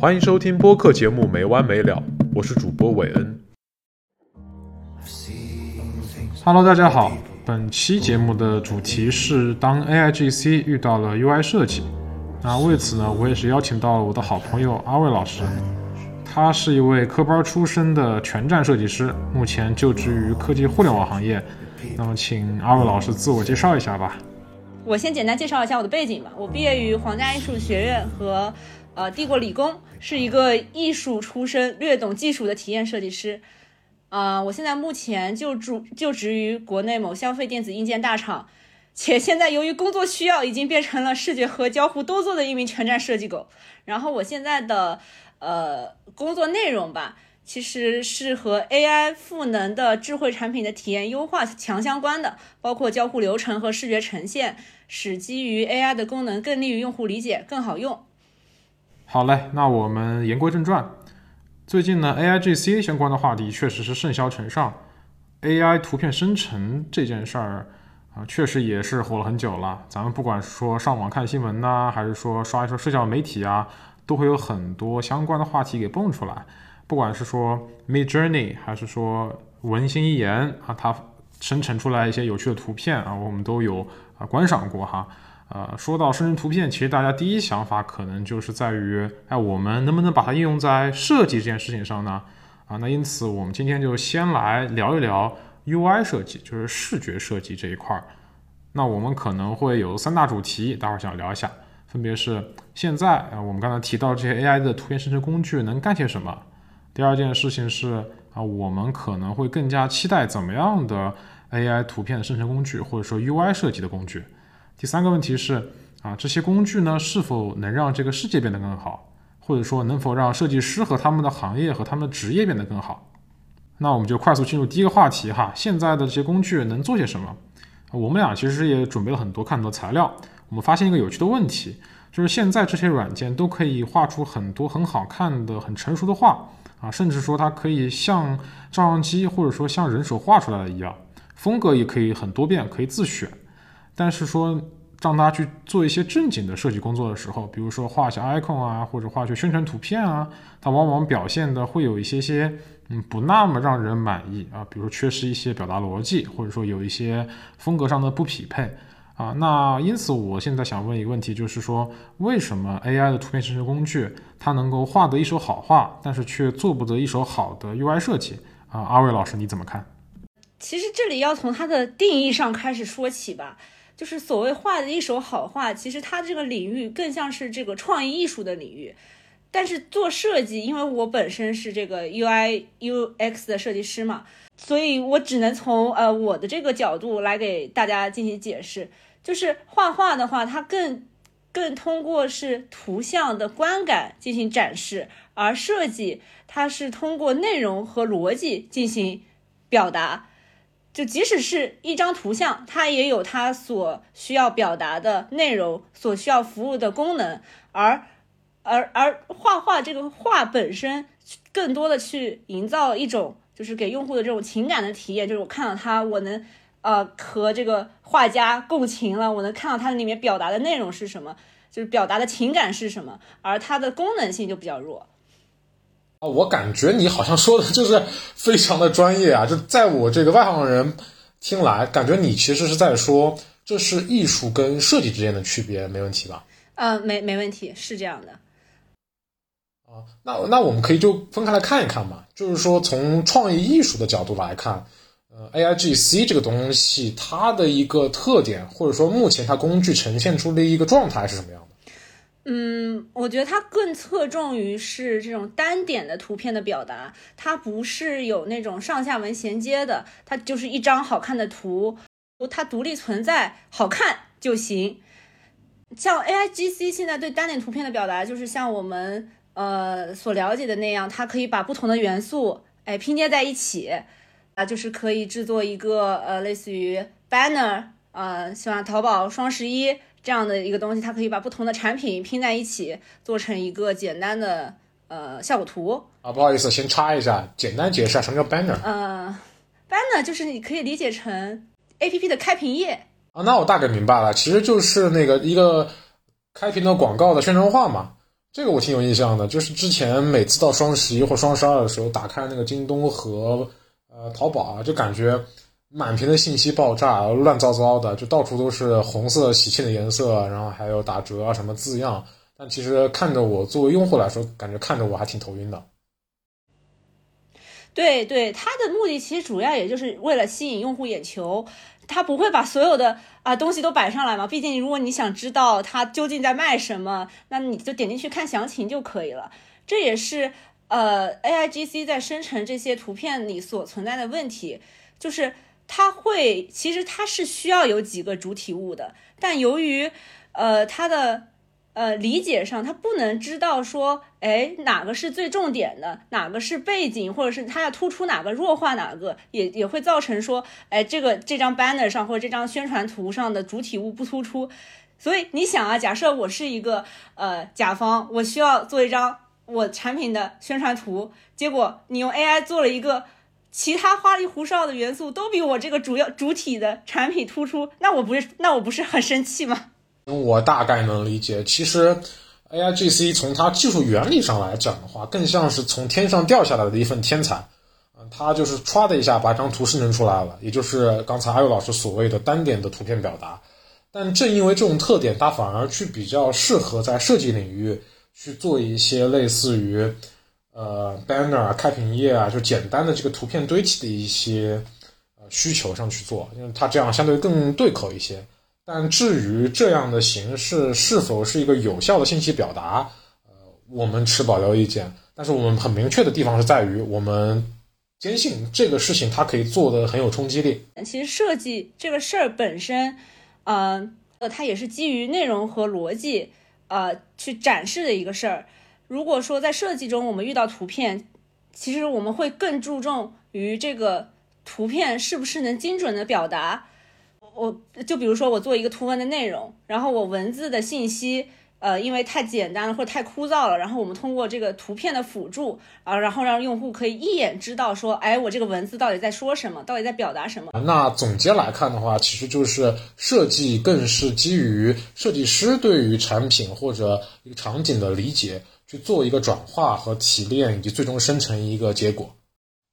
欢迎收听播客节目《没完没了》，我是主播韦恩。Hello，大家好，本期节目的主题是当 AIGC 遇到了 UI 设计。那为此呢，我也是邀请到了我的好朋友阿卫老师，他是一位科班出身的全站设计师，目前就职于科技互联网行业。那么，请阿伟老师自我介绍一下吧。我先简单介绍一下我的背景吧。我毕业于皇家艺术学院和呃帝国理工，是一个艺术出身、略懂技术的体验设计师。啊，我现在目前就住就职于国内某消费电子硬件大厂，且现在由于工作需要，已经变成了视觉和交互都做的一名全站设计狗。然后我现在的呃工作内容吧。其实是和 AI 赋能的智慧产品的体验优化强相关的，包括交互流程和视觉呈现，使基于 AI 的功能更利于用户理解，更好用。好嘞，那我们言归正传。最近呢，AIGC 相关的话题确实是甚嚣尘上，AI 图片生成这件事儿啊，确实也是火了很久了。咱们不管说上网看新闻呐，还是说刷一刷社交媒体啊，都会有很多相关的话题给蹦出来。不管是说 Mid Journey，还是说文心一言啊，它生成出来一些有趣的图片啊，我们都有啊观赏过哈。呃，说到生成图片，其实大家第一想法可能就是在于，哎，我们能不能把它应用在设计这件事情上呢？啊，那因此我们今天就先来聊一聊 UI 设计，就是视觉设计这一块儿。那我们可能会有三大主题，待会儿想聊一下，分别是现在啊，我们刚才提到这些 AI 的图片生成工具能干些什么？第二件事情是啊，我们可能会更加期待怎么样的 AI 图片生成工具，或者说 UI 设计的工具。第三个问题是啊，这些工具呢是否能让这个世界变得更好，或者说能否让设计师和他们的行业和他们的职业变得更好？那我们就快速进入第一个话题哈，现在的这些工具能做些什么？我们俩其实也准备了很多看很多材料，我们发现一个有趣的问题，就是现在这些软件都可以画出很多很好看的、很成熟的画。啊，甚至说它可以像照相机或者说像人手画出来的一样，风格也可以很多变，可以自选。但是说让他去做一些正经的设计工作的时候，比如说画一下 icon 啊，或者画一些宣传图片啊，它往往表现的会有一些些嗯不那么让人满意啊，比如说缺失一些表达逻辑，或者说有一些风格上的不匹配。啊，那因此我现在想问一个问题，就是说，为什么 AI 的图片生成工具它能够画得一手好画，但是却做不得一手好的 UI 设计？啊，阿伟老师你怎么看？其实这里要从它的定义上开始说起吧，就是所谓画的一手好画，其实它这个领域更像是这个创意艺术的领域。但是做设计，因为我本身是这个 UI UX 的设计师嘛，所以我只能从呃我的这个角度来给大家进行解释。就是画画的话，它更更通过是图像的观感进行展示，而设计它是通过内容和逻辑进行表达。就即使是一张图像，它也有它所需要表达的内容，所需要服务的功能。而而而画画这个画本身，更多的去营造一种就是给用户的这种情感的体验，就是我看到它，我能。呃，和这个画家共情了，我能看到它里面表达的内容是什么，就是表达的情感是什么，而它的功能性就比较弱。啊，我感觉你好像说的 就是非常的专业啊，就在我这个外行人听来，感觉你其实是在说这是艺术跟设计之间的区别，没问题吧？呃，没没问题，是这样的。啊，那那我们可以就分开来看一看嘛，就是说从创意艺术的角度来看。呃，A I G C 这个东西，它的一个特点，或者说目前它工具呈现出的一个状态是什么样的？嗯，我觉得它更侧重于是这种单点的图片的表达，它不是有那种上下文衔接的，它就是一张好看的图，它独立存在，好看就行。像 A I G C 现在对单点图片的表达，就是像我们呃所了解的那样，它可以把不同的元素哎拼接在一起。啊，就是可以制作一个呃，类似于 banner，呃，像淘宝双十一这样的一个东西，它可以把不同的产品拼在一起，做成一个简单的呃效果图。啊，不好意思，先插一下，简单解释下什么叫 banner。呃，banner 就是你可以理解成 A P P 的开屏页。啊，那我大概明白了，其实就是那个一个开屏的广告的宣传画嘛。这个我挺有印象的，就是之前每次到双十一或双十二的时候，打开那个京东和呃淘宝啊，就感觉满屏的信息爆炸，乱糟糟的，就到处都是红色喜庆的颜色，然后还有打折啊什么字样。但其实看着我作为用户来说，感觉看着我还挺头晕的。对对，它的目的其实主要也就是为了吸引用户眼球，它不会把所有的啊东西都摆上来嘛。毕竟如果你想知道它究竟在卖什么，那你就点进去看详情就可以了。这也是呃 A I G C 在生成这些图片里所存在的问题，就是它会其实它是需要有几个主体物的，但由于呃它的。呃，理解上他不能知道说，哎，哪个是最重点的，哪个是背景，或者是他要突出哪个，弱化哪个，也也会造成说，哎，这个这张 banner 上或者这张宣传图上的主体物不突出。所以你想啊，假设我是一个呃甲方，我需要做一张我产品的宣传图，结果你用 AI 做了一个其他花里胡哨的元素都比我这个主要主体的产品突出，那我不是那我不是很生气吗？我大概能理解，其实 A I G C 从它技术原理上来讲的话，更像是从天上掉下来的一份天才，嗯，它就是歘的一下把张图生成出来了，也就是刚才阿佑老师所谓的单点的图片表达。但正因为这种特点，它反而去比较适合在设计领域去做一些类似于呃 banner 啊、开屏页啊，就简单的这个图片堆砌的一些呃需求上去做，因为它这样相对更对口一些。但至于这样的形式是否是一个有效的信息表达，呃，我们持保留意见。但是我们很明确的地方是在于，我们坚信这个事情它可以做的很有冲击力。其实设计这个事儿本身，呃，它也是基于内容和逻辑，呃，去展示的一个事儿。如果说在设计中我们遇到图片，其实我们会更注重于这个图片是不是能精准的表达。我就比如说，我做一个图文的内容，然后我文字的信息，呃，因为太简单了或者太枯燥了，然后我们通过这个图片的辅助啊，然后让用户可以一眼知道说，哎，我这个文字到底在说什么，到底在表达什么。那总结来看的话，其实就是设计更是基于设计师对于产品或者一个场景的理解，去做一个转化和提炼，以及最终生成一个结果。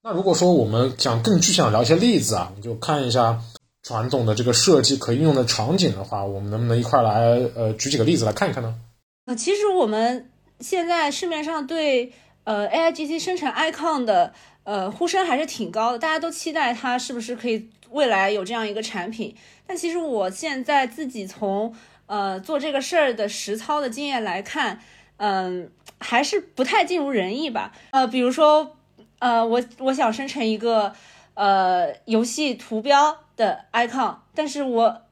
那如果说我们想更具象聊一些例子啊，你就看一下。传统的这个设计可应用的场景的话，我们能不能一块来呃举几个例子来看一看呢？呃，其实我们现在市面上对呃 A I G C 生成 icon 的呃呼声还是挺高的，大家都期待它是不是可以未来有这样一个产品。但其实我现在自己从呃做这个事儿的实操的经验来看，嗯，还是不太尽如人意吧。呃，比如说呃我我想生成一个呃游戏图标。的 icon，但是我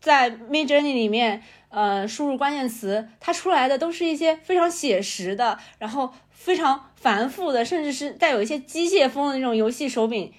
在 Midjourney 里面，呃，输入关键词，它出来的都是一些非常写实的，然后非常繁复的，甚至是带有一些机械风的那种游戏手柄，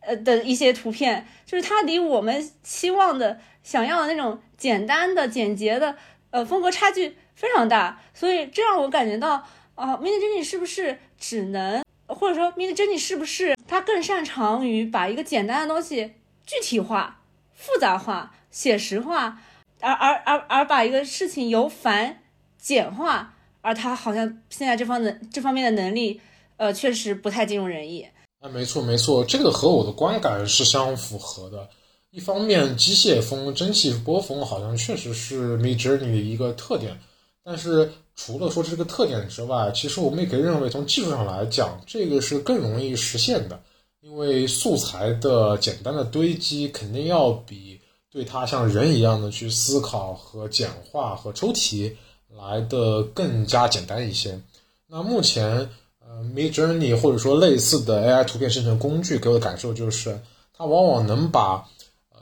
呃的一些图片，就是它离我们期望的、想要的那种简单的、简洁的，呃，风格差距非常大。所以这让我感觉到，啊，Midjourney 是不是只能，或者说 Midjourney 是不是他更擅长于把一个简单的东西。具体化、复杂化、写实化，而而而而把一个事情由繁简化，而他好像现在这方的这方面的能力，呃，确实不太尽如人意。啊，没错没错，这个和我的观感是相符合的。一方面，机械风、蒸汽波风好像确实是 Midjourney 的一个特点，但是除了说这个特点之外，其实我们也可以认为，从技术上来讲，这个是更容易实现的。因为素材的简单的堆积，肯定要比对它像人一样的去思考和简化和抽题来的更加简单一些。那目前，呃，Midjourney 或者说类似的 AI 图片生成工具给我的感受就是，它往往能把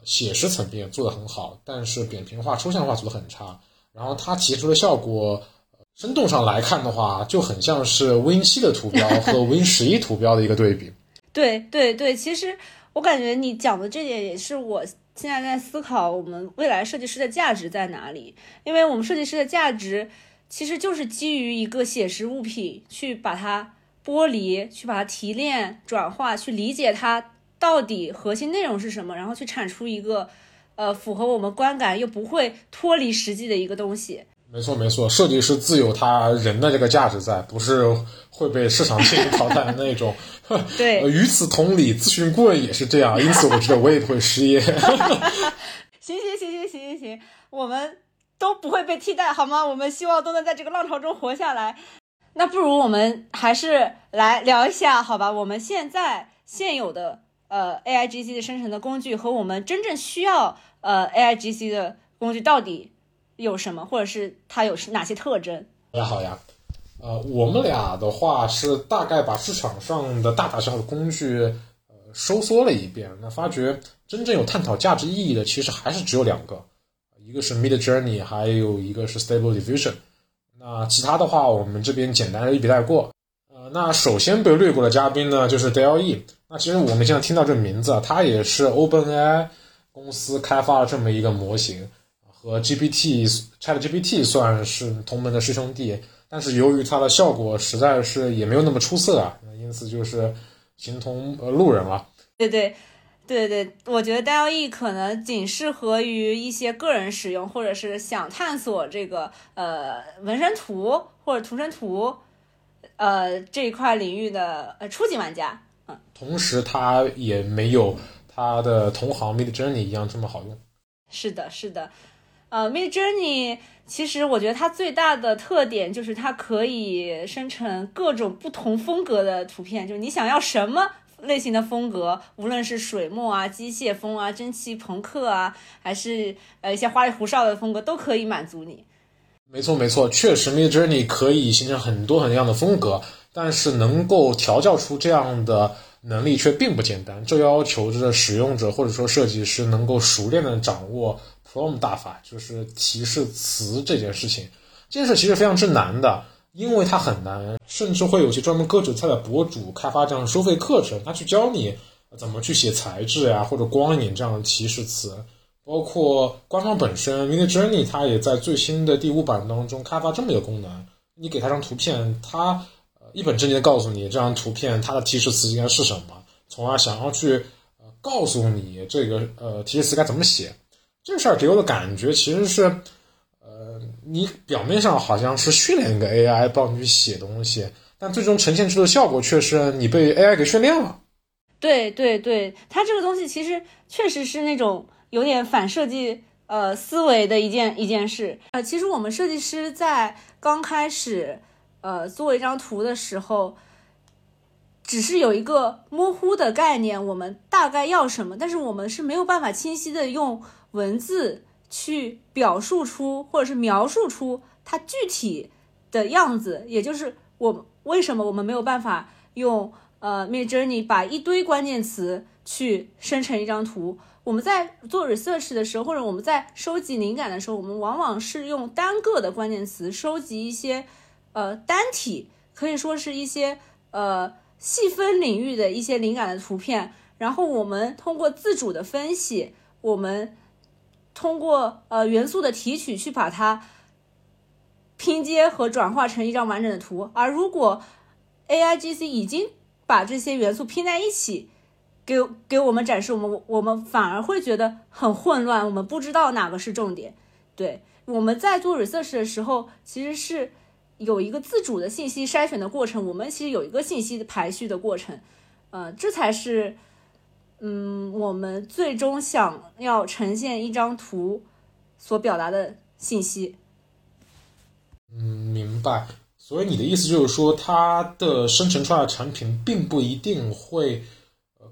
写实层面做得很好，但是扁平化、抽象化做得很差。然后它提出的效果，生动上来看的话，就很像是 Win 七的图标和 Win 十一图标的一个对比。对对对，其实我感觉你讲的这点也是我现在在思考我们未来设计师的价值在哪里。因为我们设计师的价值其实就是基于一个写实物品，去把它剥离，去把它提炼、转化，去理解它到底核心内容是什么，然后去产出一个呃符合我们观感又不会脱离实际的一个东西。没错没错，设计师自有他人的这个价值在，不是会被市场进行淘汰的那种。对，与此同理，咨询顾问也是这样，因此我觉得我也会失业。行行行行行行行，我们都不会被替代，好吗？我们希望都能在这个浪潮中活下来。那不如我们还是来聊一下，好吧？我们现在现有的呃 A I G C 的生成的工具和我们真正需要呃 A I G C 的工具到底有什么，或者是它有哪些特征？好呀好呀，呃，我们俩的话是大概把市场上的大大小小的工具呃收缩了一遍，那发觉真正有探讨价值意义的其实还是只有两个，一个是 Mid Journey，还有一个是 Stable Diffusion。那其他的话，我们这边简单的一笔带过。呃，那首先被略过的嘉宾呢，就是 DLE。那其实我们现在听到这名字啊，它也是 OpenAI 公司开发了这么一个模型，和 GPT ChatGPT 算是同门的师兄弟。但是由于它的效果实在是也没有那么出色啊，因此就是形同呃路人了。对对。对对，我觉得 DALL-E 可能仅适合于一些个人使用，或者是想探索这个呃纹身图或者图身图，呃这一块领域的呃初级玩家。嗯，同时它也没有它的同行 Mid Journey 一样这么好用。是的，是的，呃，Mid Journey 其实我觉得它最大的特点就是它可以生成各种不同风格的图片，就是你想要什么。类型的风格，无论是水墨啊、机械风啊、蒸汽朋克啊，还是呃一些花里胡哨的风格，都可以满足你。没错，没错，确实，Mid Journey 可以形成很多很多样的风格，但是能够调教出这样的能力却并不简单。这要求着使用者或者说设计师能够熟练的掌握 Prom 大法，就是提示词这件事情。这件事其实非常之难的。因为它很难，甚至会有些专门割韭菜的博主开发这样的收费课程，他去教你怎么去写材质呀，或者光影这样的提示词。包括官方本身，Mid Journey 它也在最新的第五版当中开发这么一个功能：你给它张图片，它呃一本正经的告诉你这张图片它的提示词应该是什么，从而想要去呃告诉你这个呃提示词该怎么写。这事儿给我的感觉其实是。呃你表面上好像是训练一个 AI 帮你去写东西，但最终呈现出的效果却是你被 AI 给训练了。对对对，它这个东西其实确实是那种有点反设计呃思维的一件一件事。呃，其实我们设计师在刚开始呃做一张图的时候，只是有一个模糊的概念，我们大概要什么，但是我们是没有办法清晰的用文字。去表述出或者是描述出它具体的样子，也就是我为什么我们没有办法用呃 Mid Journey 把一堆关键词去生成一张图？我们在做 research 的时候，或者我们在收集灵感的时候，我们往往是用单个的关键词收集一些呃单体，可以说是一些呃细分领域的一些灵感的图片，然后我们通过自主的分析，我们。通过呃元素的提取去把它拼接和转化成一张完整的图，而如果 A I G C 已经把这些元素拼在一起，给给我们展示，我们我们反而会觉得很混乱，我们不知道哪个是重点。对，我们在做 research 的时候，其实是有一个自主的信息筛选的过程，我们其实有一个信息的排序的过程，呃，这才是。嗯，我们最终想要呈现一张图所表达的信息。嗯，明白。所以你的意思就是说，它的生成出来的产品并不一定会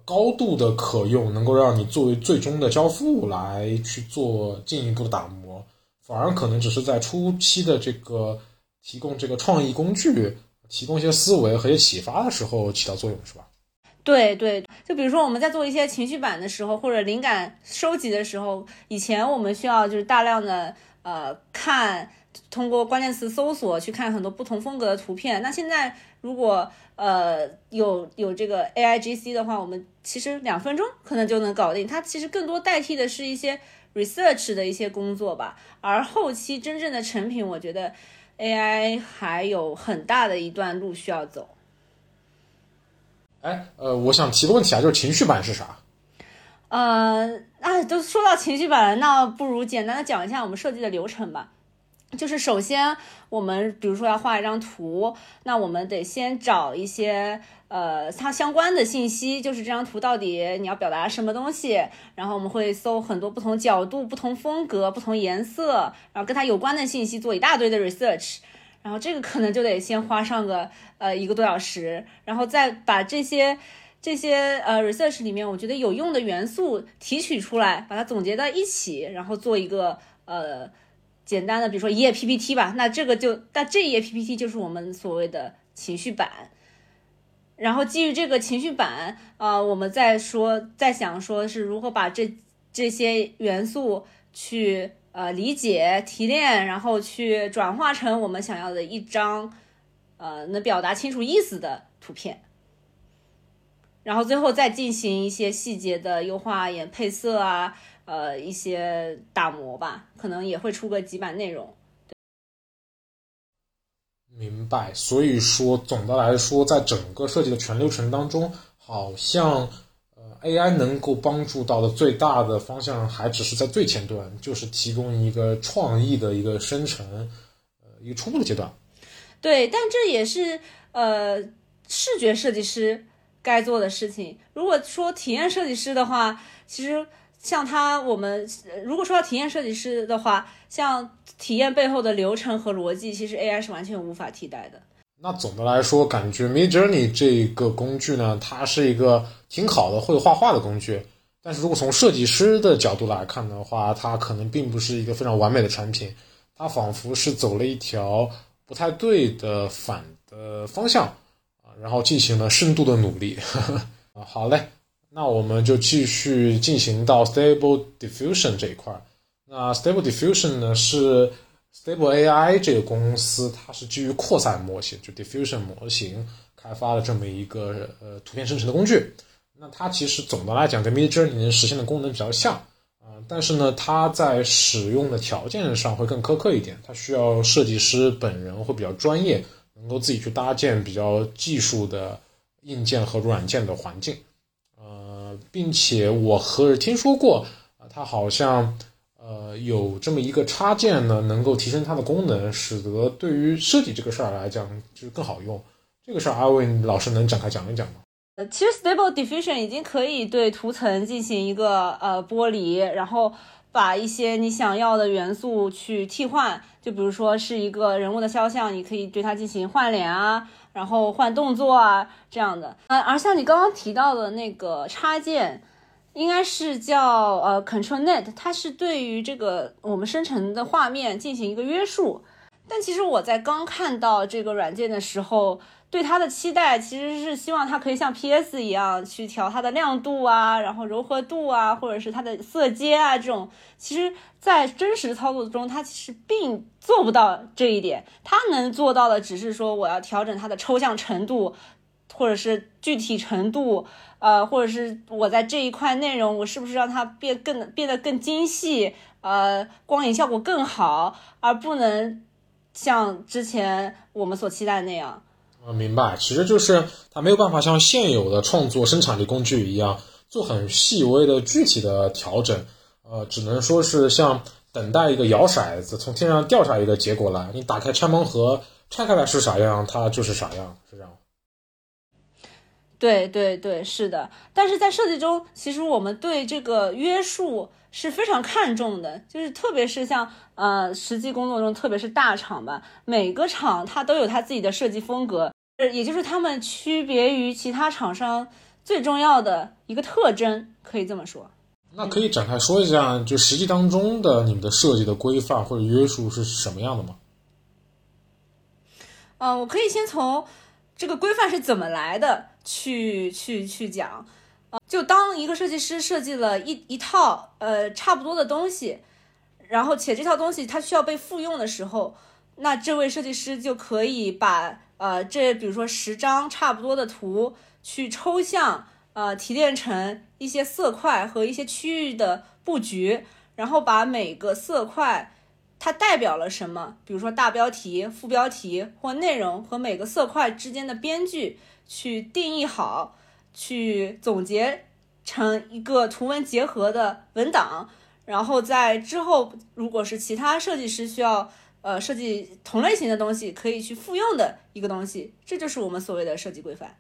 高度的可用，能够让你作为最终的交付来去做进一步的打磨，反而可能只是在初期的这个提供这个创意工具、提供一些思维和一些启发的时候起到作用，是吧？对对，就比如说我们在做一些情绪版的时候，或者灵感收集的时候，以前我们需要就是大量的呃看，通过关键词搜索去看很多不同风格的图片。那现在如果呃有有这个 A I G C 的话，我们其实两分钟可能就能搞定。它其实更多代替的是一些 research 的一些工作吧，而后期真正的成品，我觉得 A I 还有很大的一段路需要走。哎，呃，我想提个问题啊，就是情绪版是啥？呃，啊，都说到情绪版了，那不如简单的讲一下我们设计的流程吧。就是首先我们比如说要画一张图，那我们得先找一些呃它相关的信息，就是这张图到底你要表达什么东西，然后我们会搜很多不同角度、不同风格、不同颜色，然后跟它有关的信息做一大堆的 research，然后这个可能就得先花上个呃一个多小时，然后再把这些。这些呃 research 里面，我觉得有用的元素提取出来，把它总结到一起，然后做一个呃简单的，比如说一页 PPT 吧。那这个就，那这一页 PPT 就是我们所谓的情绪版。然后基于这个情绪版，啊，我们再说，再想说是如何把这这些元素去呃理解、提炼，然后去转化成我们想要的一张呃能表达清楚意思的图片。然后最后再进行一些细节的优化，演配色啊，呃，一些打磨吧，可能也会出个几版内容。明白。所以说，总的来说，在整个设计的全流程当中，好像呃，AI 能够帮助到的最大的方向，还只是在最前端，就是提供一个创意的一个生成，呃，一个初步的阶段。对，但这也是呃，视觉设计师。该做的事情。如果说体验设计师的话，其实像他，我们如果说要体验设计师的话，像体验背后的流程和逻辑，其实 AI 是完全无法替代的。那总的来说，感觉 Midjourney 这个工具呢，它是一个挺好的会画画的工具。但是如果从设计师的角度来看的话，它可能并不是一个非常完美的产品。它仿佛是走了一条不太对的反的方向啊。然后进行了深度的努力，啊，好嘞，那我们就继续进行到 Stable Diffusion 这一块儿。那 Stable Diffusion 呢是 Stable AI 这个公司，它是基于扩散模型，就 Diffusion 模型开发的这么一个呃图片生成的工具。那它其实总的来讲跟 Midjourney 实现的功能比较像啊，但是呢，它在使用的条件上会更苛刻一点，它需要设计师本人会比较专业。能够自己去搭建比较技术的硬件和软件的环境，并且我和听说过，它好像呃有这么一个插件呢，能够提升它的功能，使得对于设计这个事儿来讲就是更好用。这个事儿阿伟老师能展开讲一讲吗？呃，其实 Stable Diffusion 已经可以对图层进行一个呃剥离，然后。把一些你想要的元素去替换，就比如说是一个人物的肖像，你可以对它进行换脸啊，然后换动作啊这样的。呃，而像你刚刚提到的那个插件，应该是叫呃 ControlNet，它是对于这个我们生成的画面进行一个约束。但其实我在刚看到这个软件的时候。对它的期待其实是希望它可以像 PS 一样去调它的亮度啊，然后柔和度啊，或者是它的色阶啊，这种其实，在真实操作中，它其实并做不到这一点。它能做到的只是说，我要调整它的抽象程度，或者是具体程度，呃，或者是我在这一块内容，我是不是让它变更变得更精细，呃，光影效果更好，而不能像之前我们所期待那样。我，明白，其实就是它没有办法像现有的创作生产力工具一样做很细微的具体的调整，呃，只能说是像等待一个摇骰子从天上掉下一个结果来，你打开拆盲盒拆开来是啥样，它就是啥样，是这样。对对对，是的。但是在设计中，其实我们对这个约束是非常看重的，就是特别是像呃实际工作中，特别是大厂吧，每个厂它都有它自己的设计风格。也就是他们区别于其他厂商最重要的一个特征，可以这么说。那可以展开说一下，就实际当中的你们的设计的规范或者约束是什么样的吗？嗯，我可以先从这个规范是怎么来的去去去讲。就当一个设计师设计了一一套呃差不多的东西，然后且这套东西它需要被复用的时候，那这位设计师就可以把。呃，这比如说十张差不多的图，去抽象，呃，提炼成一些色块和一些区域的布局，然后把每个色块它代表了什么，比如说大标题、副标题或内容和每个色块之间的边距去定义好，去总结成一个图文结合的文档，然后在之后，如果是其他设计师需要。呃设计同类型的东西可以去复用的一个东西，这就是我们所谓的设计规范。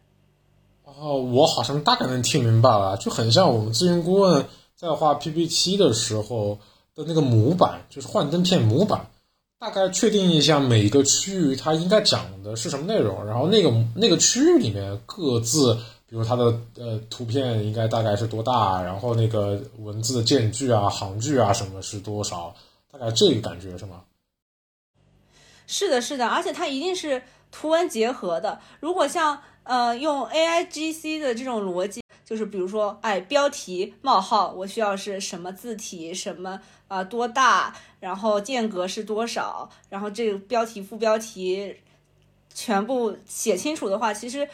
哦，我好像大概能听明白了，就很像我们咨询顾问在画 PPT 的时候的那个模板，就是幻灯片模板，大概确定一下每一个区域它应该讲的是什么内容，然后那个那个区域里面各自，比如它的呃图片应该大概是多大，然后那个文字的间距啊、行距啊什么是多少，大概这个感觉是吗？是的，是的，而且它一定是图文结合的。如果像呃用 A I G C 的这种逻辑，就是比如说，哎，标题冒号，我需要是什么字体，什么啊多大，然后间隔是多少，然后这个标题副标题全部写清楚的话，其实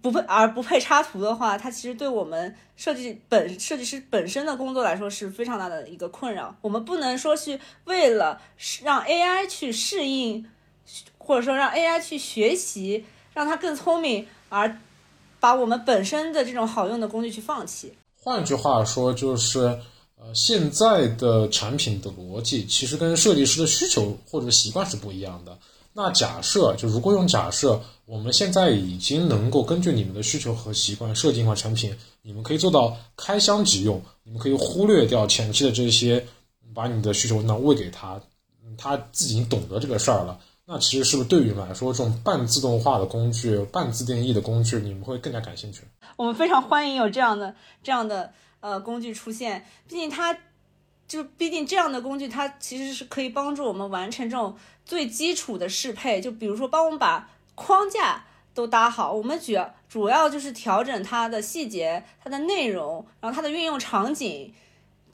不配而不配插图的话，它其实对我们设计本设计师本身的工作来说是非常大的一个困扰。我们不能说是为了让 A I 去适应，或者说让 A I 去学习。让它更聪明，而把我们本身的这种好用的工具去放弃。换句话说，就是呃，现在的产品的逻辑其实跟设计师的需求或者习惯是不一样的。那假设就如果用假设，我们现在已经能够根据你们的需求和习惯设计一款产品，你们可以做到开箱即用，你们可以忽略掉前期的这些，把你的需求呢喂给他，他自己已经懂得这个事儿了。那其实是不是对于你们来说，这种半自动化的工具、半自定义的工具，你们会更加感兴趣？我们非常欢迎有这样的、这样的呃工具出现。毕竟它，就毕竟这样的工具，它其实是可以帮助我们完成这种最基础的适配。就比如说，帮我们把框架都搭好，我们主要主要就是调整它的细节、它的内容，然后它的运用场景。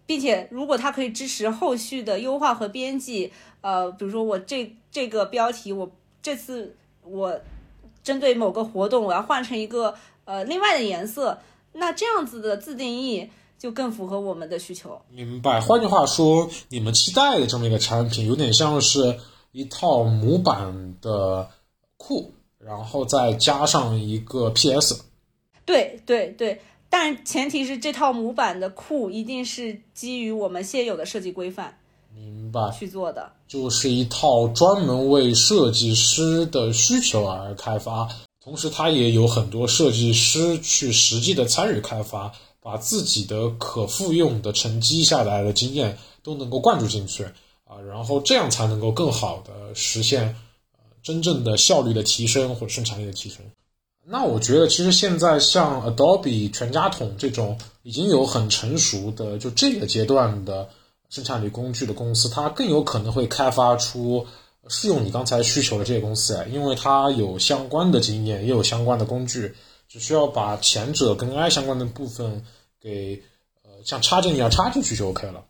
并且，如果它可以支持后续的优化和编辑，呃，比如说我这这个标题，我这次我针对某个活动，我要换成一个呃另外的颜色，那这样子的自定义就更符合我们的需求。明白。换句话说，你们期待的这么一个产品，有点像是一套模板的库，然后再加上一个 PS。对对对。但前提是这套模板的库一定是基于我们现有的设计规范，明白去做的，就是一套专门为设计师的需求而开发，同时它也有很多设计师去实际的参与开发，把自己的可复用的沉积下来的经验都能够灌注进去啊，然后这样才能够更好的实现呃真正的效率的提升或者生产力的提升。那我觉得，其实现在像 Adobe 全家桶这种已经有很成熟的就这个阶段的生产力工具的公司，它更有可能会开发出适用你刚才需求的这些公司，因为它有相关的经验，也有相关的工具，只需要把前者跟 AI 相关的部分给呃像插件一样插进去就 OK 了。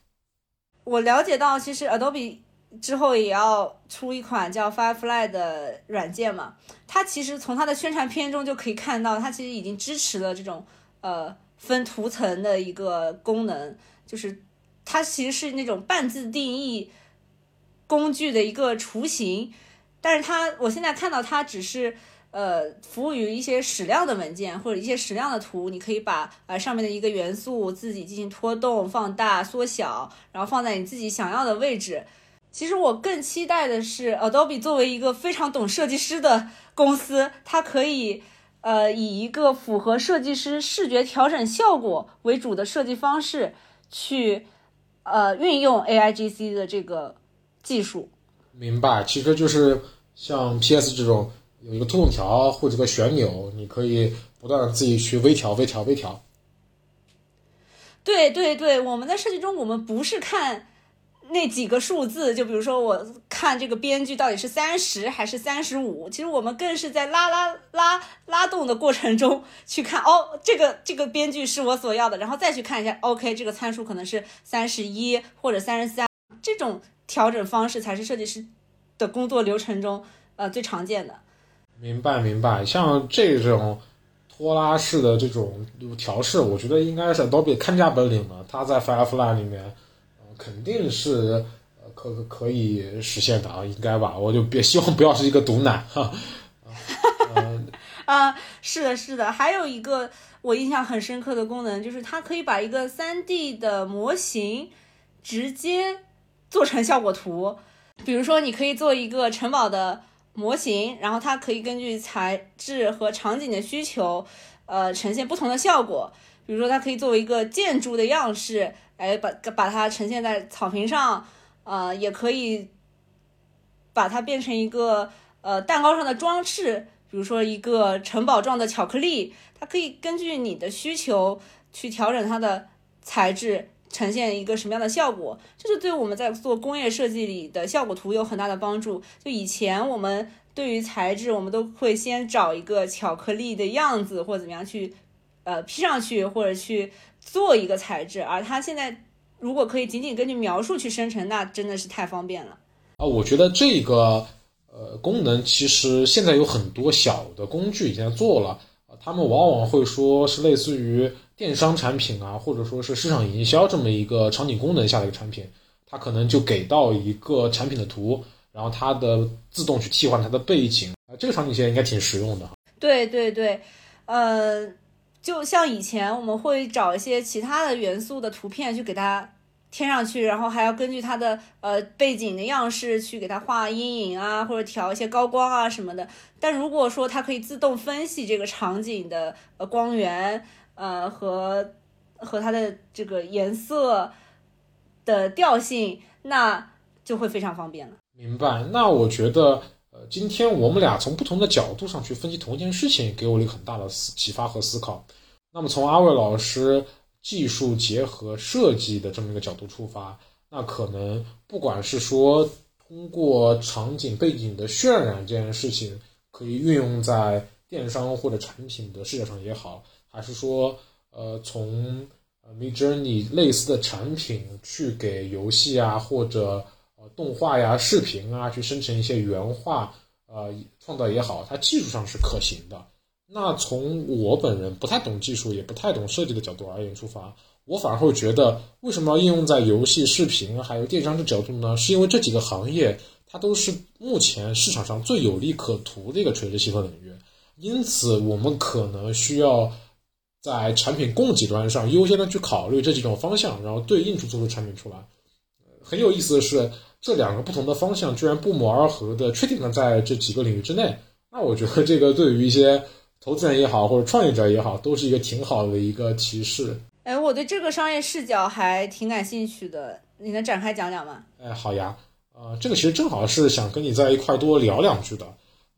我了解到，其实 Adobe。之后也要出一款叫 Firefly 的软件嘛？它其实从它的宣传片中就可以看到，它其实已经支持了这种呃分图层的一个功能，就是它其实是那种半自定义工具的一个雏形。但是它我现在看到它只是呃服务于一些矢量的文件或者一些矢量的图，你可以把呃上面的一个元素自己进行拖动、放大、缩小，然后放在你自己想要的位置。其实我更期待的是，Adobe 作为一个非常懂设计师的公司，它可以，呃，以一个符合设计师视觉调整效果为主的设计方式，去，呃，运用 AIGC 的这个技术。明白，其实就是像 PS 这种有一个凸动条或者个旋钮，你可以不断的自己去微调、微调、微调。对对对，我们在设计中，我们不是看。那几个数字，就比如说我看这个编剧到底是三十还是三十五，其实我们更是在拉拉拉拉动的过程中去看哦，这个这个编剧是我所要的，然后再去看一下，OK，这个参数可能是三十一或者三十三，这种调整方式才是设计师的工作流程中呃最常见的。明白明白，像这种拖拉式的这种调试，我觉得应该是 Adobe 看家本领了，他在 Firefly 里面。肯定是呃可可以实现的啊，应该吧？我就别希望不要是一个毒奶 哈。啊，是的，是的。还有一个我印象很深刻的功能，就是它可以把一个三 D 的模型直接做成效果图。比如说，你可以做一个城堡的模型，然后它可以根据材质和场景的需求，呃，呈现不同的效果。比如说，它可以作为一个建筑的样式，哎，把把它呈现在草坪上，呃，也可以把它变成一个呃蛋糕上的装饰，比如说一个城堡状的巧克力，它可以根据你的需求去调整它的材质，呈现一个什么样的效果。这是对我们在做工业设计里的效果图有很大的帮助。就以前我们对于材质，我们都会先找一个巧克力的样子或怎么样去。呃，P 上去或者去做一个材质，而它现在如果可以仅仅根据描述去生成，那真的是太方便了啊！我觉得这个呃功能其实现在有很多小的工具已经在做了啊，他们往往会说是类似于电商产品啊，或者说是市场营销这么一个场景功能下的一个产品，它可能就给到一个产品的图，然后它的自动去替换它的背景啊，这个场景现在应该挺实用的。对对对，呃。就像以前我们会找一些其他的元素的图片去给它添上去，然后还要根据它的呃背景的样式去给它画阴影啊，或者调一些高光啊什么的。但如果说它可以自动分析这个场景的呃光源呃和和它的这个颜色的调性，那就会非常方便了。明白。那我觉得呃今天我们俩从不同的角度上去分析同一件事情，给我了一个很大的启发和思考。那么从阿伟老师技术结合设计的这么一个角度出发，那可能不管是说通过场景背景的渲染这件事情，可以运用在电商或者产品的视角上也好，还是说呃从呃 Mid Journey 类似的产品去给游戏啊或者呃动画呀、视频啊去生成一些原画呃创造也好，它技术上是可行的。那从我本人不太懂技术，也不太懂设计的角度而言出发，我反而会觉得，为什么要应用在游戏、视频还有电商的角度呢？是因为这几个行业它都是目前市场上最有利可图的一个垂直细分领域，因此我们可能需要在产品供给端上优先的去考虑这几种方向，然后对应出做出产品出来。很有意思的是，这两个不同的方向居然不谋而合的确定了在这几个领域之内。那我觉得这个对于一些投资人也好，或者创业者也好，都是一个挺好的一个提示。哎，我对这个商业视角还挺感兴趣的，你能展开讲讲吗？哎，好呀，呃，这个其实正好是想跟你在一块多聊两句的。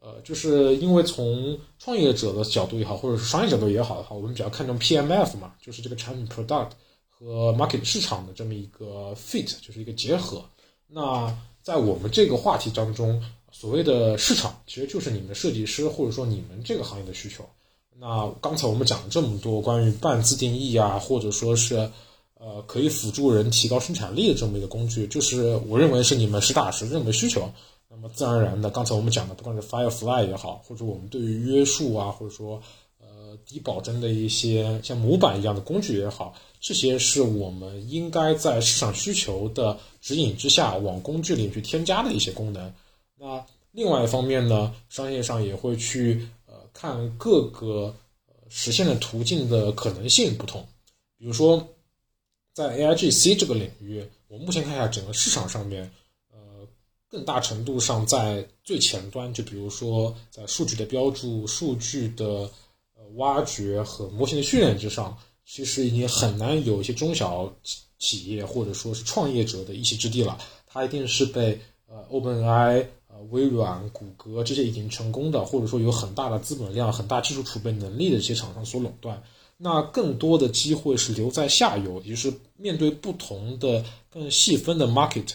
呃，就是因为从创业者的角度也好，或者是商业角度也好的话，我们比较看重 PMF 嘛，就是这个产品 product 和 market 市场的这么一个 fit，就是一个结合。那在我们这个话题当中。所谓的市场其实就是你们设计师或者说你们这个行业的需求。那刚才我们讲了这么多关于半自定义啊，或者说是呃可以辅助人提高生产力的这么一个工具，就是我认为是你们实打实认为需求。那么自然而然的，刚才我们讲的不管是 Firefly 也好，或者我们对于约束啊，或者说呃低保真的一些像模板一样的工具也好，这些是我们应该在市场需求的指引之下往工具里去添加的一些功能。那另外一方面呢，商业上也会去呃看各个呃实现的途径的可能性不同。比如说，在 A I G C 这个领域，我目前看一下整个市场上面，呃，更大程度上在最前端，就比如说在数据的标注、数据的呃挖掘和模型的训练之上，其实已经很难有一些中小企业或者说是创业者的一席之地了。它一定是被呃 Open AI。微软、谷歌这些已经成功的，或者说有很大的资本量、很大技术储备能力的这些厂商所垄断。那更多的机会是留在下游，也就是面对不同的更细分的 market，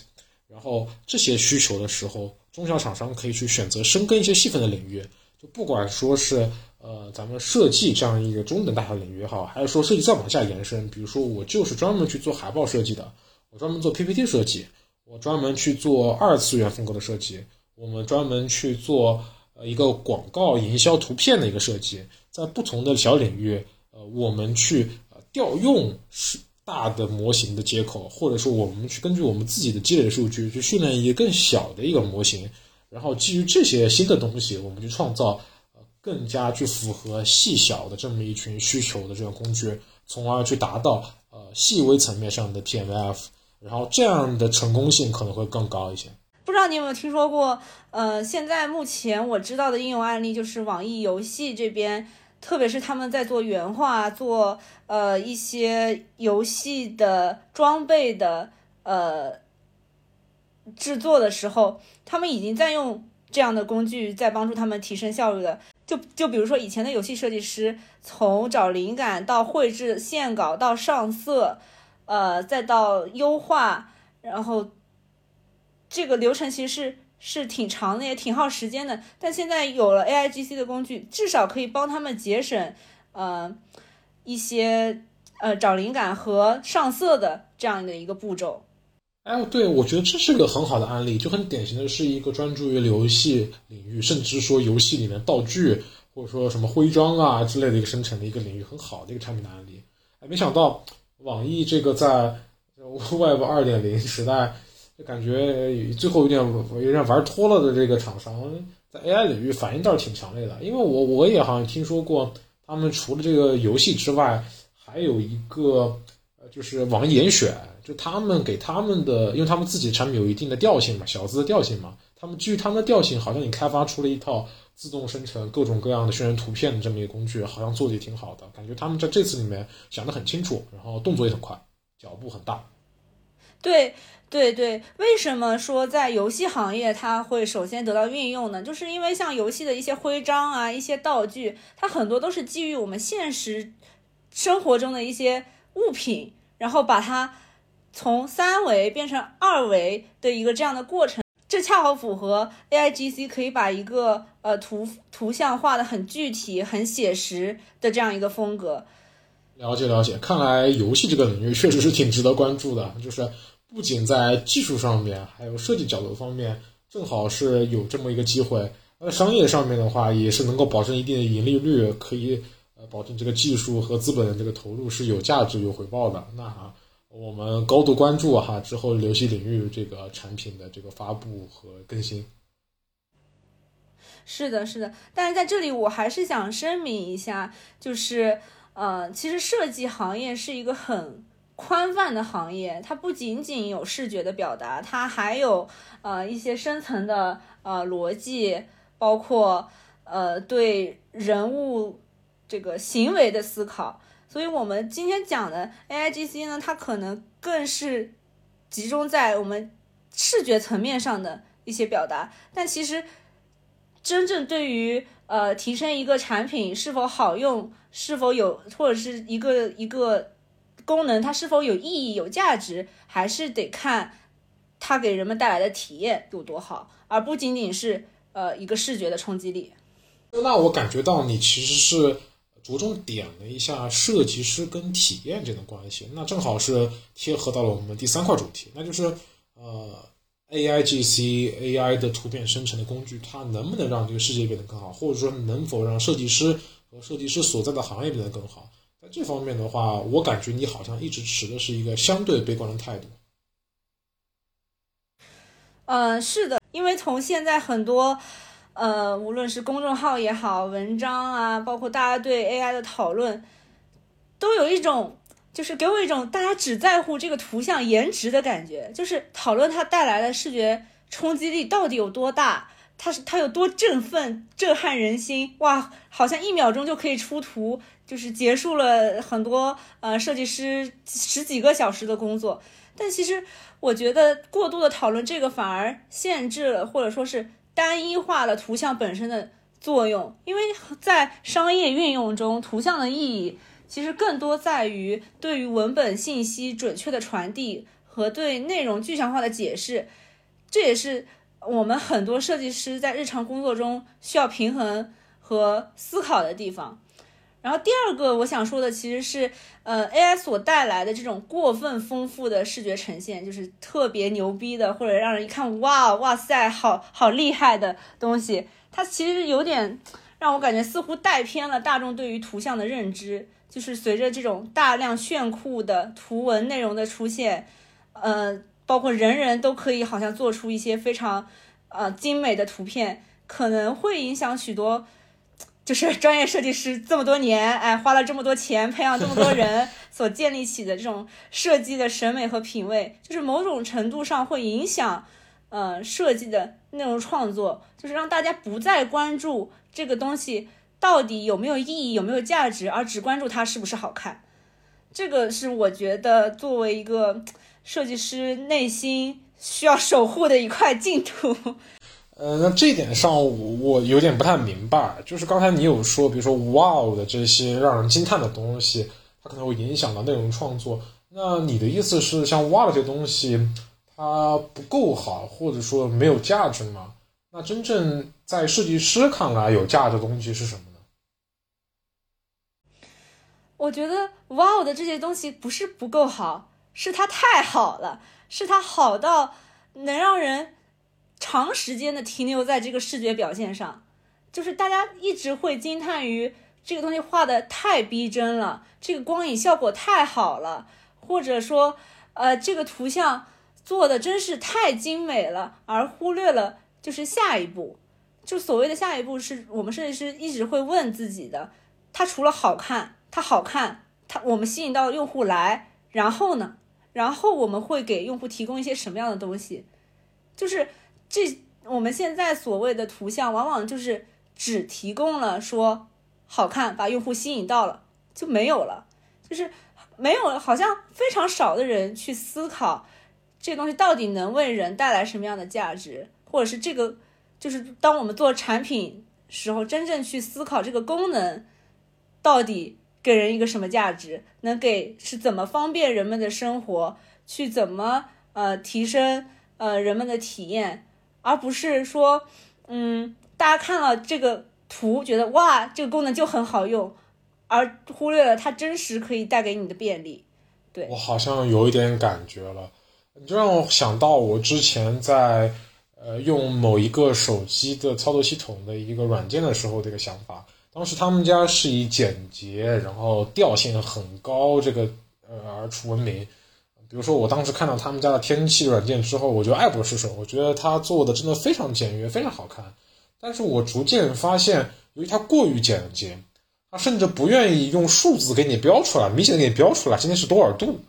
然后这些需求的时候，中小厂商可以去选择深耕一些细分的领域。就不管说是呃咱们设计这样一个中等大小领域也好，还是说设计再往下延伸，比如说我就是专门去做海报设计的，我专门做 PPT 设计，我专门去做二次元风格的设计。我们专门去做呃一个广告营销图片的一个设计，在不同的小领域，呃，我们去呃调用是大的模型的接口，或者说我们去根据我们自己的积累数据去训练一个更小的一个模型，然后基于这些新的东西，我们去创造呃更加去符合细小的这么一群需求的这个工具，从而去达到呃细微层面上的 PMF，然后这样的成功性可能会更高一些。不知道你有没有听说过？呃，现在目前我知道的应用案例就是网易游戏这边，特别是他们在做原画、做呃一些游戏的装备的呃制作的时候，他们已经在用这样的工具在帮助他们提升效率了。就就比如说以前的游戏设计师，从找灵感到绘制线稿到上色，呃，再到优化，然后这个流程其实是是挺长的，也挺耗时间的。但现在有了 A I G C 的工具，至少可以帮他们节省呃一些呃找灵感和上色的这样的一个步骤。哎，对，我觉得这是个很好的案例，就很典型的是一个专注于游戏领域，甚至说游戏里面道具或者说什么徽章啊之类的一个生成的一个领域，很好的一个产品的案例。哎，没想到网易这个在 Web 二点零时代，就感觉最后有点有点玩脱了的这个厂商，在 AI 领域反应倒是挺强烈的。因为我我也好像听说过，他们除了这个游戏之外，还有一个呃，就是网易严选。就他们给他们的，因为他们自己的产品有一定的调性嘛，小资的调性嘛，他们基于他们的调性，好像你开发出了一套自动生成各种各样的渲染图片的这么一个工具，好像做的也挺好的，感觉他们在这次里面想得很清楚，然后动作也很快，脚步很大。对对对，为什么说在游戏行业它会首先得到运用呢？就是因为像游戏的一些徽章啊、一些道具，它很多都是基于我们现实生活中的一些物品，然后把它。从三维变成二维的一个这样的过程，这恰好符合 A I G C 可以把一个呃图图像画的很具体、很写实的这样一个风格。了解了解，看来游戏这个领域确实是挺值得关注的，就是不仅在技术上面，还有设计角度方面，正好是有这么一个机会。那商业上面的话，也是能够保证一定的盈利率，可以呃保证这个技术和资本的这个投入是有价值、有回报的。那哈。我们高度关注哈之后游戏领域这个产品的这个发布和更新。是的，是的，但是在这里我还是想声明一下，就是呃，其实设计行业是一个很宽泛的行业，它不仅仅有视觉的表达，它还有呃一些深层的呃逻辑，包括呃对人物这个行为的思考。所以，我们今天讲的 A I G C 呢，它可能更是集中在我们视觉层面上的一些表达。但其实，真正对于呃提升一个产品是否好用、是否有或者是一个一个功能它是否有意义、有价值，还是得看它给人们带来的体验有多好，而不仅仅是呃一个视觉的冲击力。那我感觉到你其实是。着重点了一下设计师跟体验这种关系，那正好是贴合到了我们第三块主题，那就是呃，A I G C A I 的图片生成的工具，它能不能让这个世界变得更好，或者说能否让设计师和设计师所在的行业变得更好？这方面的话，我感觉你好像一直持的是一个相对悲观的态度。嗯，是的，因为从现在很多。呃，无论是公众号也好，文章啊，包括大家对 AI 的讨论，都有一种，就是给我一种大家只在乎这个图像颜值的感觉，就是讨论它带来的视觉冲击力到底有多大，它是它有多振奋、震撼人心，哇，好像一秒钟就可以出图，就是结束了很多呃设计师十几个小时的工作。但其实我觉得过度的讨论这个反而限制了，或者说是。单一化了图像本身的作用，因为在商业运用中，图像的意义其实更多在于对于文本信息准确的传递和对内容具象化的解释，这也是我们很多设计师在日常工作中需要平衡和思考的地方。然后第二个我想说的其实是，呃，AI 所带来的这种过分丰富的视觉呈现，就是特别牛逼的，或者让人一看哇哇塞，好好厉害的东西，它其实有点让我感觉似乎带偏了大众对于图像的认知。就是随着这种大量炫酷的图文内容的出现，呃，包括人人都可以好像做出一些非常呃精美的图片，可能会影响许多。就是 专业设计师这么多年，哎，花了这么多钱培养这么多人 所建立起的这种设计的审美和品味，就是某种程度上会影响，呃设计的内容创作，就是让大家不再关注这个东西到底有没有意义、有没有价值，而只关注它是不是好看。这个是我觉得作为一个设计师内心需要守护的一块净土。呃，那这一点上我我有点不太明白，就是刚才你有说，比如说 “wow” 的这些让人惊叹的东西，它可能会影响到内容创作。那你的意思是，像 “wow” 这些东西，它不够好，或者说没有价值吗？那真正在设计师看来有价值的东西是什么呢？我觉得 “wow” 的这些东西不是不够好，是它太好了，是它好到能让人。长时间的停留在这个视觉表现上，就是大家一直会惊叹于这个东西画的太逼真了，这个光影效果太好了，或者说，呃，这个图像做的真是太精美了，而忽略了就是下一步，就所谓的下一步是我们设计师一直会问自己的，它除了好看，它好看，它我们吸引到用户来，然后呢，然后我们会给用户提供一些什么样的东西，就是。这我们现在所谓的图像，往往就是只提供了说好看，把用户吸引到了就没有了，就是没有，好像非常少的人去思考这东西到底能为人带来什么样的价值，或者是这个就是当我们做产品时候，真正去思考这个功能到底给人一个什么价值，能给是怎么方便人们的生活，去怎么呃提升呃人们的体验。而不是说，嗯，大家看了这个图，觉得哇，这个功能就很好用，而忽略了它真实可以带给你的便利。对我好像有一点感觉了，你就让我想到我之前在呃用某一个手机的操作系统的一个软件的时候的一个想法。当时他们家是以简洁，然后调性很高这个呃而出闻名。比如说，我当时看到他们家的天气软件之后，我就爱不释手。我觉得他做的真的非常简约，非常好看。但是我逐渐发现，由于它过于简洁，它甚至不愿意用数字给你标出来，明显的给你标出来今天是多少度。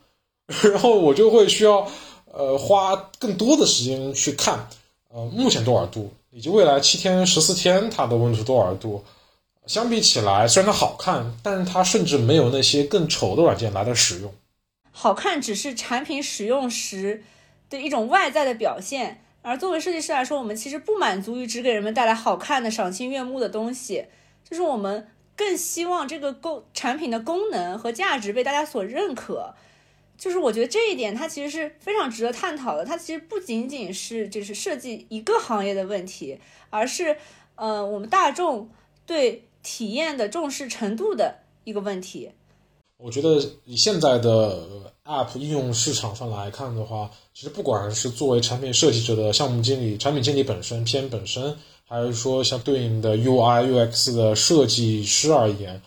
然后我就会需要，呃，花更多的时间去看，呃，目前多少度，以及未来七天、十四天它的温度是多少度。相比起来，虽然它好看，但是它甚至没有那些更丑的软件来的实用。好看只是产品使用时的一种外在的表现，而作为设计师来说，我们其实不满足于只给人们带来好看的、赏心悦目的东西，就是我们更希望这个功产品的功能和价值被大家所认可。就是我觉得这一点它其实是非常值得探讨的。它其实不仅仅是就是设计一个行业的问题，而是呃我们大众对体验的重视程度的一个问题。我觉得以现在的 App 应用市场上来看的话，其实不管是作为产品设计者的项目经理、产品经理本身偏本身，还是说相对应的 UI UX 的设计师而言，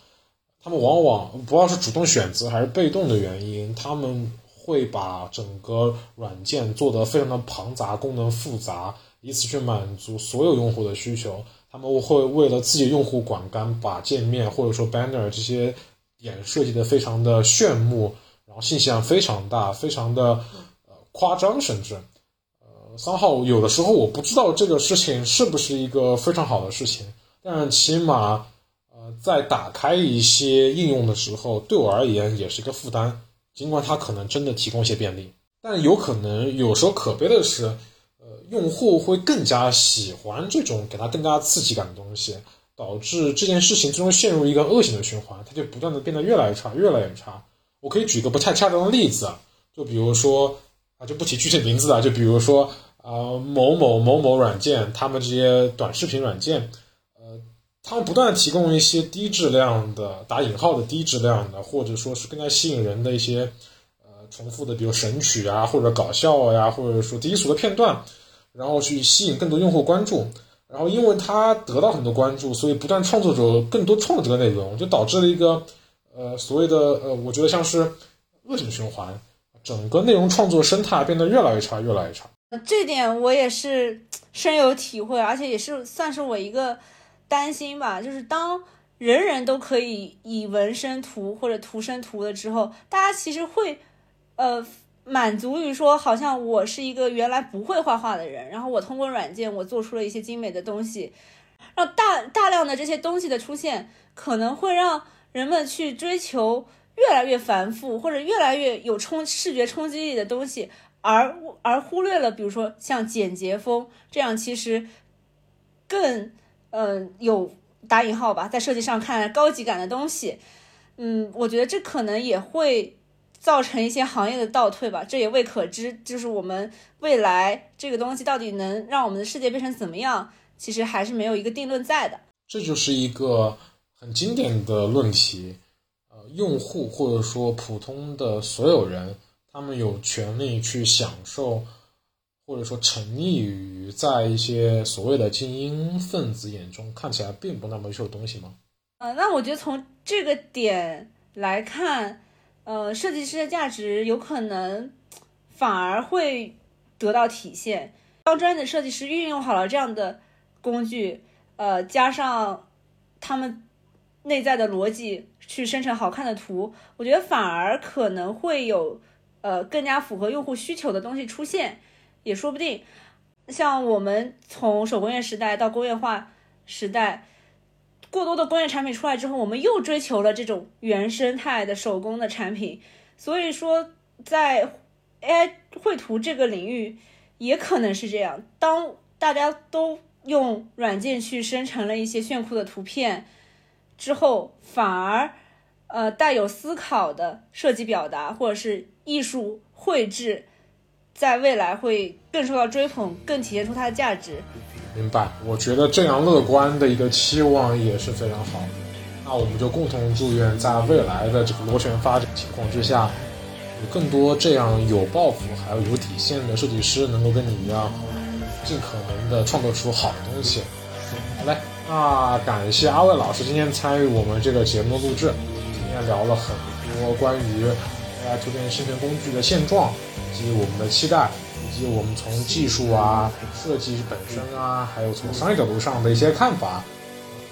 他们往往不知道是主动选择还是被动的原因，他们会把整个软件做得非常的庞杂、功能复杂，以此去满足所有用户的需求。他们会为了自己用户管干，把界面或者说 banner 这些。点设计的非常的炫目，然后信息量非常大，非常的呃夸张，甚至呃三号有的时候我不知道这个事情是不是一个非常好的事情，但起码呃在打开一些应用的时候，对我而言也是一个负担。尽管它可能真的提供一些便利，但有可能有时候可悲的是，用户会更加喜欢这种给他更加刺激感的东西。导致这件事情最终陷入一个恶性的循环，它就不断的变得越来越差，越来越差。我可以举个不太恰当的例子，就比如说啊，就不提具体名字了，就比如说啊，某某某某软件，他们这些短视频软件，呃，他们不断提供一些低质量的打引号的低质量的，或者说是更加吸引人的一些呃重复的，比如神曲啊，或者搞笑呀，或者说低俗的片段，然后去吸引更多用户关注。然后，因为他得到很多关注，所以不断创作者更多创作这个内容，就导致了一个，呃，所谓的呃，我觉得像是恶性循环，整个内容创作生态变得越来越差，越来越差。这点我也是深有体会，而且也是算是我一个担心吧。就是当人人都可以以文生图或者图生图了之后，大家其实会，呃，满足于说，好像我是一个原来不会画画的人，然后我通过软件，我做出了一些精美的东西，让大大量的这些东西的出现，可能会让人们去追求越来越繁复或者越来越有冲视觉冲击力的东西，而而忽略了，比如说像简洁风这样，其实更嗯有打引号吧，在设计上看高级感的东西，嗯，我觉得这可能也会。造成一些行业的倒退吧，这也未可知。就是我们未来这个东西到底能让我们的世界变成怎么样，其实还是没有一个定论在的。这就是一个很经典的论题。呃，用户或者说普通的所有人，他们有权利去享受，或者说沉溺于在一些所谓的精英分子眼中看起来并不那么优秀的东西吗？呃，那我觉得从这个点来看。呃，设计师的价值有可能反而会得到体现。高专业的设计师运用好了这样的工具，呃，加上他们内在的逻辑去生成好看的图，我觉得反而可能会有呃更加符合用户需求的东西出现，也说不定。像我们从手工业时代到工业化时代。过多的工业产品出来之后，我们又追求了这种原生态的手工的产品，所以说在 AI 绘图这个领域也可能是这样。当大家都用软件去生成了一些炫酷的图片之后，反而呃带有思考的设计表达或者是艺术绘制，在未来会更受到追捧，更体现出它的价值。明白，我觉得这样乐观的一个期望也是非常好的。那我们就共同祝愿，在未来的这个螺旋发展情况之下，有更多这样有抱负还有有底线的设计师，能够跟你一样，尽可能的创作出好的东西。好嘞，那感谢阿魏老师今天参与我们这个节目录制，今天聊了很多关于 AI 图片生成工具的现状以及我们的期待。及我们从技术啊、设计本身啊，还有从商业角度上的一些看法。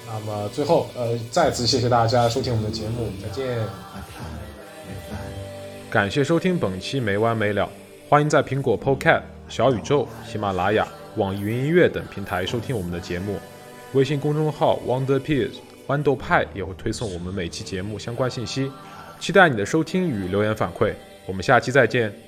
那么最后，呃，再次谢谢大家收听我们的节目，再见。感谢收听本期没完没了，欢迎在苹果 Podcast、小宇宙、喜马拉雅、网易云音乐等平台收听我们的节目。微信公众号 Wonder Pears 豌豆派也会推送我们每期节目相关信息。期待你的收听与留言反馈，我们下期再见。